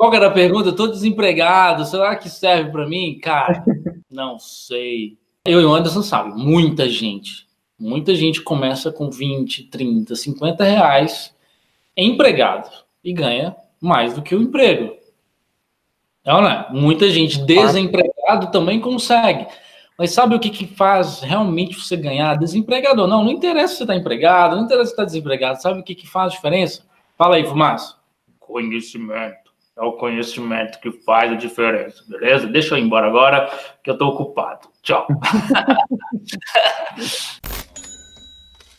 Qual era a pergunta? Estou desempregado, será que serve para mim? Cara, não sei. Eu e o Anderson sabe, muita gente, muita gente começa com 20, 30, 50 reais empregado e ganha mais do que o emprego. É ou não é? Muita gente desempregado também consegue. Mas sabe o que, que faz realmente você ganhar? Desempregado ou não? Não interessa se você está empregado, não interessa se está desempregado. Sabe o que, que faz diferença? Fala aí, Fumaça. Conhecimento. É o conhecimento que faz a diferença, beleza? Deixa eu ir embora agora, que eu estou ocupado. Tchau.